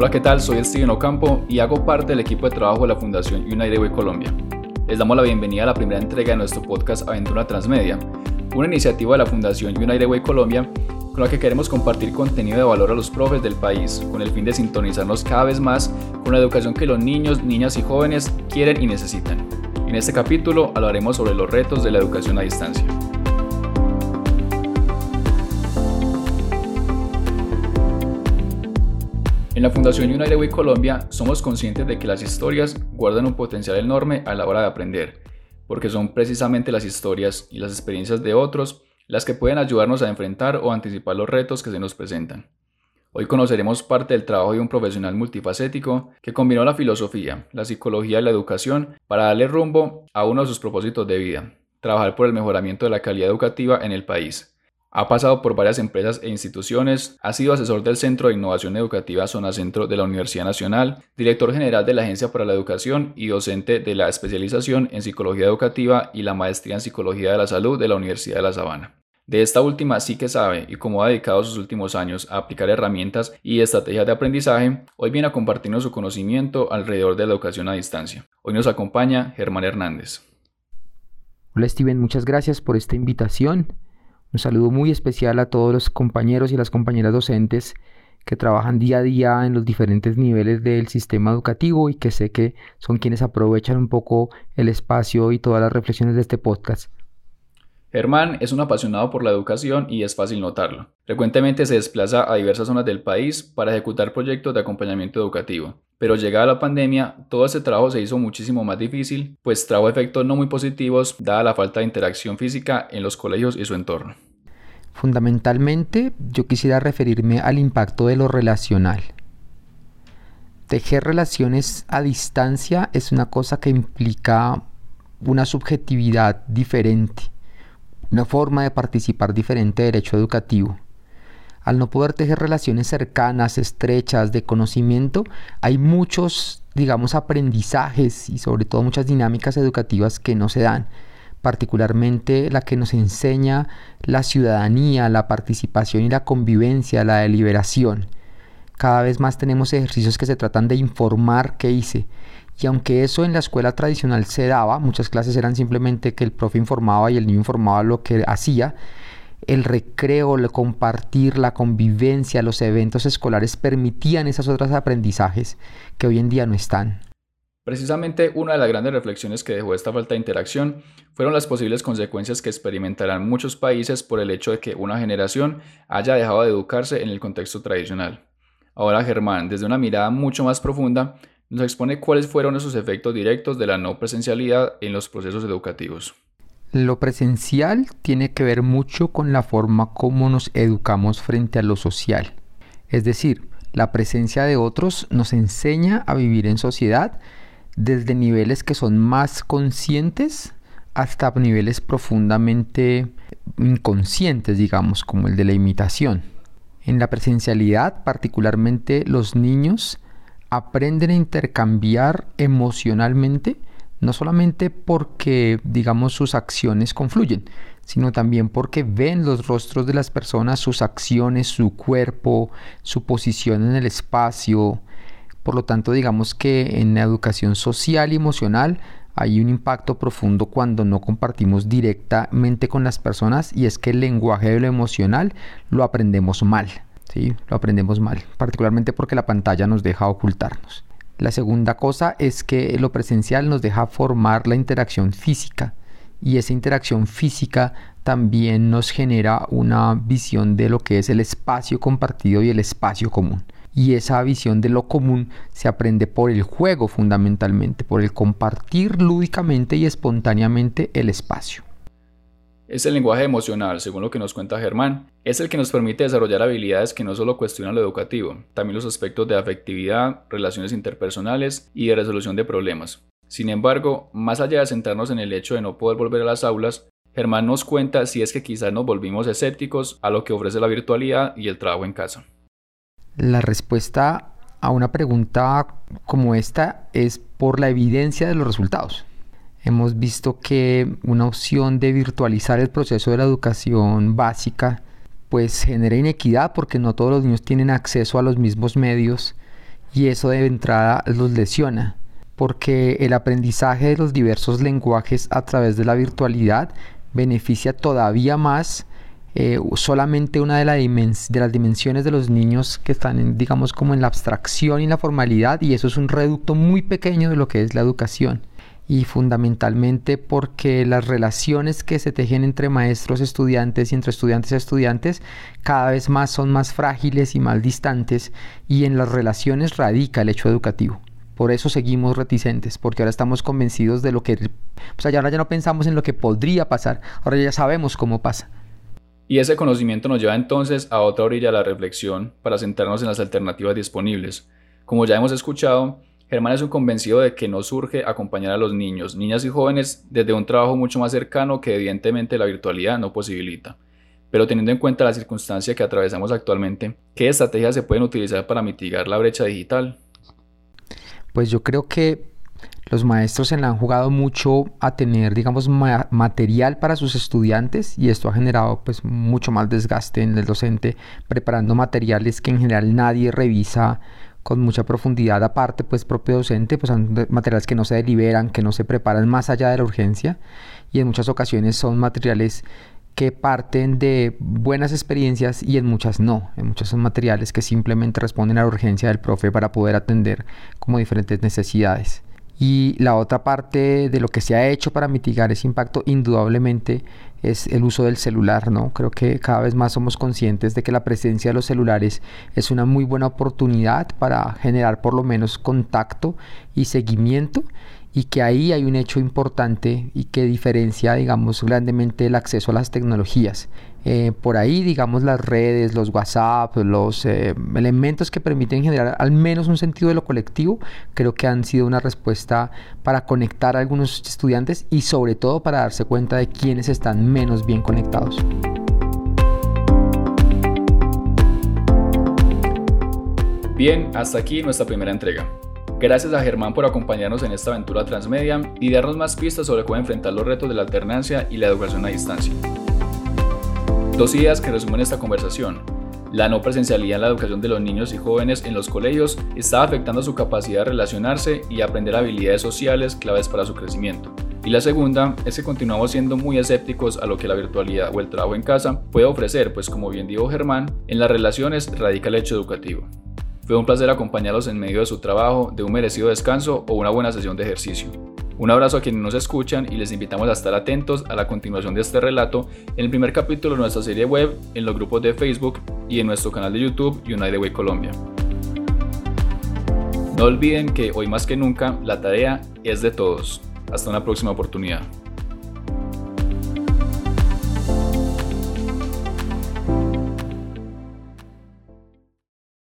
Hola, ¿qué tal? Soy Steven Ocampo y hago parte del equipo de trabajo de la Fundación United Way Colombia. Les damos la bienvenida a la primera entrega de nuestro podcast Aventura Transmedia, una iniciativa de la Fundación United Way Colombia con la que queremos compartir contenido de valor a los profes del país, con el fin de sintonizarnos cada vez más con la educación que los niños, niñas y jóvenes quieren y necesitan. En este capítulo hablaremos sobre los retos de la educación a distancia. En la Fundación United Way Colombia somos conscientes de que las historias guardan un potencial enorme a la hora de aprender, porque son precisamente las historias y las experiencias de otros las que pueden ayudarnos a enfrentar o anticipar los retos que se nos presentan. Hoy conoceremos parte del trabajo de un profesional multifacético que combinó la filosofía, la psicología y la educación para darle rumbo a uno de sus propósitos de vida, trabajar por el mejoramiento de la calidad educativa en el país. Ha pasado por varias empresas e instituciones, ha sido asesor del Centro de Innovación Educativa Zona Centro de la Universidad Nacional, director general de la Agencia para la Educación y docente de la especialización en Psicología Educativa y la maestría en Psicología de la Salud de la Universidad de La Sabana. De esta última sí que sabe y como ha dedicado sus últimos años a aplicar herramientas y estrategias de aprendizaje, hoy viene a compartirnos su conocimiento alrededor de la educación a distancia. Hoy nos acompaña Germán Hernández. Hola Steven, muchas gracias por esta invitación. Un saludo muy especial a todos los compañeros y las compañeras docentes que trabajan día a día en los diferentes niveles del sistema educativo y que sé que son quienes aprovechan un poco el espacio y todas las reflexiones de este podcast. Germán es un apasionado por la educación y es fácil notarlo. Frecuentemente se desplaza a diversas zonas del país para ejecutar proyectos de acompañamiento educativo. Pero llegada la pandemia, todo ese trabajo se hizo muchísimo más difícil, pues trajo efectos no muy positivos dada la falta de interacción física en los colegios y su entorno. Fundamentalmente, yo quisiera referirme al impacto de lo relacional. Tejer relaciones a distancia es una cosa que implica una subjetividad diferente, una forma de participar diferente del derecho educativo al no poder tejer relaciones cercanas, estrechas, de conocimiento, hay muchos, digamos, aprendizajes y sobre todo muchas dinámicas educativas que no se dan particularmente la que nos enseña la ciudadanía, la participación y la convivencia, la deliberación. Cada vez más tenemos ejercicios que se tratan de informar qué hice. Y aunque eso en la escuela tradicional se daba, muchas clases eran simplemente que el profe informaba y el niño informaba lo que hacía, el recreo, el compartir, la convivencia, los eventos escolares permitían esos otros aprendizajes que hoy en día no están. Precisamente una de las grandes reflexiones que dejó esta falta de interacción fueron las posibles consecuencias que experimentarán muchos países por el hecho de que una generación haya dejado de educarse en el contexto tradicional. Ahora Germán, desde una mirada mucho más profunda, nos expone cuáles fueron esos efectos directos de la no presencialidad en los procesos educativos. Lo presencial tiene que ver mucho con la forma como nos educamos frente a lo social. Es decir, la presencia de otros nos enseña a vivir en sociedad desde niveles que son más conscientes hasta niveles profundamente inconscientes, digamos, como el de la imitación. En la presencialidad, particularmente los niños aprenden a intercambiar emocionalmente no solamente porque, digamos, sus acciones confluyen, sino también porque ven los rostros de las personas, sus acciones, su cuerpo, su posición en el espacio. Por lo tanto, digamos que en la educación social y emocional hay un impacto profundo cuando no compartimos directamente con las personas y es que el lenguaje de lo emocional lo aprendemos mal. ¿sí? Lo aprendemos mal, particularmente porque la pantalla nos deja ocultarnos. La segunda cosa es que lo presencial nos deja formar la interacción física y esa interacción física también nos genera una visión de lo que es el espacio compartido y el espacio común. Y esa visión de lo común se aprende por el juego fundamentalmente, por el compartir lúdicamente y espontáneamente el espacio. Es el lenguaje emocional, según lo que nos cuenta Germán. Es el que nos permite desarrollar habilidades que no solo cuestionan lo educativo, también los aspectos de afectividad, relaciones interpersonales y de resolución de problemas. Sin embargo, más allá de sentarnos en el hecho de no poder volver a las aulas, Germán nos cuenta si es que quizás nos volvimos escépticos a lo que ofrece la virtualidad y el trabajo en casa. La respuesta a una pregunta como esta es por la evidencia de los resultados. Hemos visto que una opción de virtualizar el proceso de la educación básica pues genera inequidad porque no todos los niños tienen acceso a los mismos medios y eso de entrada los lesiona porque el aprendizaje de los diversos lenguajes a través de la virtualidad beneficia todavía más eh, solamente una de, de, las dimensiones de los niños que están, digamos, como en la abstracción y la formalidad, y eso es un reducto muy pequeño de lo que es la educación. Y fundamentalmente porque las relaciones que se tejen entre maestros, estudiantes y entre estudiantes y estudiantes cada vez más son más frágiles y más distantes, y en las relaciones radica el hecho educativo. Por eso seguimos reticentes, porque ahora estamos convencidos de lo que... O sea, ahora ya no pensamos en lo que podría pasar, ahora ya sabemos cómo pasa. Y ese conocimiento nos lleva entonces a otra orilla de la reflexión para centrarnos en las alternativas disponibles. Como ya hemos escuchado, Germán es un convencido de que no surge acompañar a los niños, niñas y jóvenes desde un trabajo mucho más cercano que evidentemente la virtualidad no posibilita. Pero teniendo en cuenta la circunstancia que atravesamos actualmente, ¿qué estrategias se pueden utilizar para mitigar la brecha digital? pues yo creo que los maestros se han jugado mucho a tener, digamos, material para sus estudiantes y esto ha generado pues mucho más desgaste en el docente preparando materiales que en general nadie revisa con mucha profundidad aparte pues propio docente, pues son materiales que no se deliberan, que no se preparan más allá de la urgencia y en muchas ocasiones son materiales que parten de buenas experiencias y en muchas no. En muchos son materiales que simplemente responden a la urgencia del profe para poder atender como diferentes necesidades. Y la otra parte de lo que se ha hecho para mitigar ese impacto indudablemente es el uso del celular, ¿no? Creo que cada vez más somos conscientes de que la presencia de los celulares es una muy buena oportunidad para generar por lo menos contacto y seguimiento y que ahí hay un hecho importante y que diferencia, digamos, grandemente el acceso a las tecnologías. Eh, por ahí, digamos, las redes, los WhatsApp, los eh, elementos que permiten generar al menos un sentido de lo colectivo, creo que han sido una respuesta para conectar a algunos estudiantes y sobre todo para darse cuenta de quienes están menos bien conectados. Bien, hasta aquí nuestra primera entrega. Gracias a Germán por acompañarnos en esta aventura transmedia y darnos más pistas sobre cómo enfrentar los retos de la alternancia y la educación a distancia. Dos ideas que resumen esta conversación. La no presencialidad en la educación de los niños y jóvenes en los colegios está afectando su capacidad de relacionarse y aprender habilidades sociales claves para su crecimiento. Y la segunda es que continuamos siendo muy escépticos a lo que la virtualidad o el trabajo en casa puede ofrecer, pues como bien dijo Germán, en las relaciones radica el hecho educativo. Fue un placer acompañarlos en medio de su trabajo, de un merecido descanso o una buena sesión de ejercicio. Un abrazo a quienes nos escuchan y les invitamos a estar atentos a la continuación de este relato en el primer capítulo de nuestra serie web, en los grupos de Facebook y en nuestro canal de YouTube United Way Colombia. No olviden que hoy más que nunca la tarea es de todos. Hasta una próxima oportunidad.